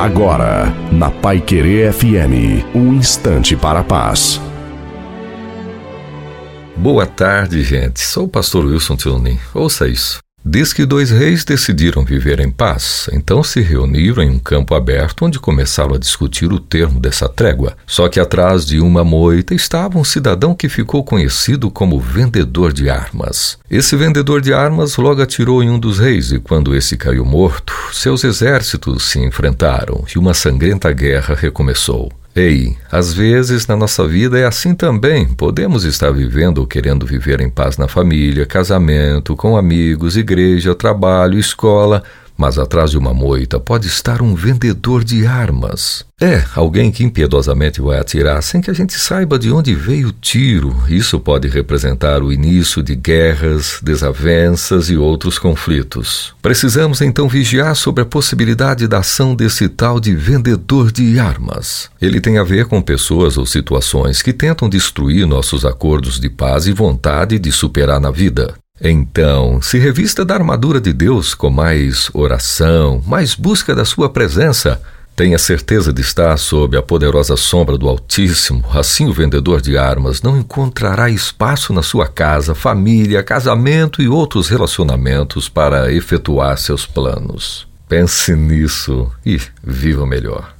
Agora, na Pai Querer FM, um instante para a paz. Boa tarde, gente. Sou o pastor Wilson Tuning. Ouça isso. Diz que dois reis decidiram viver em paz, então se reuniram em um campo aberto onde começaram a discutir o termo dessa trégua. Só que atrás de uma moita estava um cidadão que ficou conhecido como vendedor de armas. Esse vendedor de armas logo atirou em um dos reis e quando esse caiu morto, seus exércitos se enfrentaram e uma sangrenta guerra recomeçou. Ei, às vezes na nossa vida é assim também. Podemos estar vivendo ou querendo viver em paz na família, casamento, com amigos, igreja, trabalho, escola, mas atrás de uma moita pode estar um vendedor de armas. É, alguém que impiedosamente vai atirar sem que a gente saiba de onde veio o tiro. Isso pode representar o início de guerras, desavenças e outros conflitos. Precisamos então vigiar sobre a possibilidade da ação desse tal de vendedor de armas. Ele tem a ver com pessoas ou situações que tentam destruir nossos acordos de paz e vontade de superar na vida. Então, se revista da armadura de Deus com mais oração, mais busca da Sua presença. Tenha certeza de estar sob a poderosa sombra do Altíssimo, assim o vendedor de armas não encontrará espaço na sua casa, família, casamento e outros relacionamentos para efetuar seus planos. Pense nisso e viva melhor.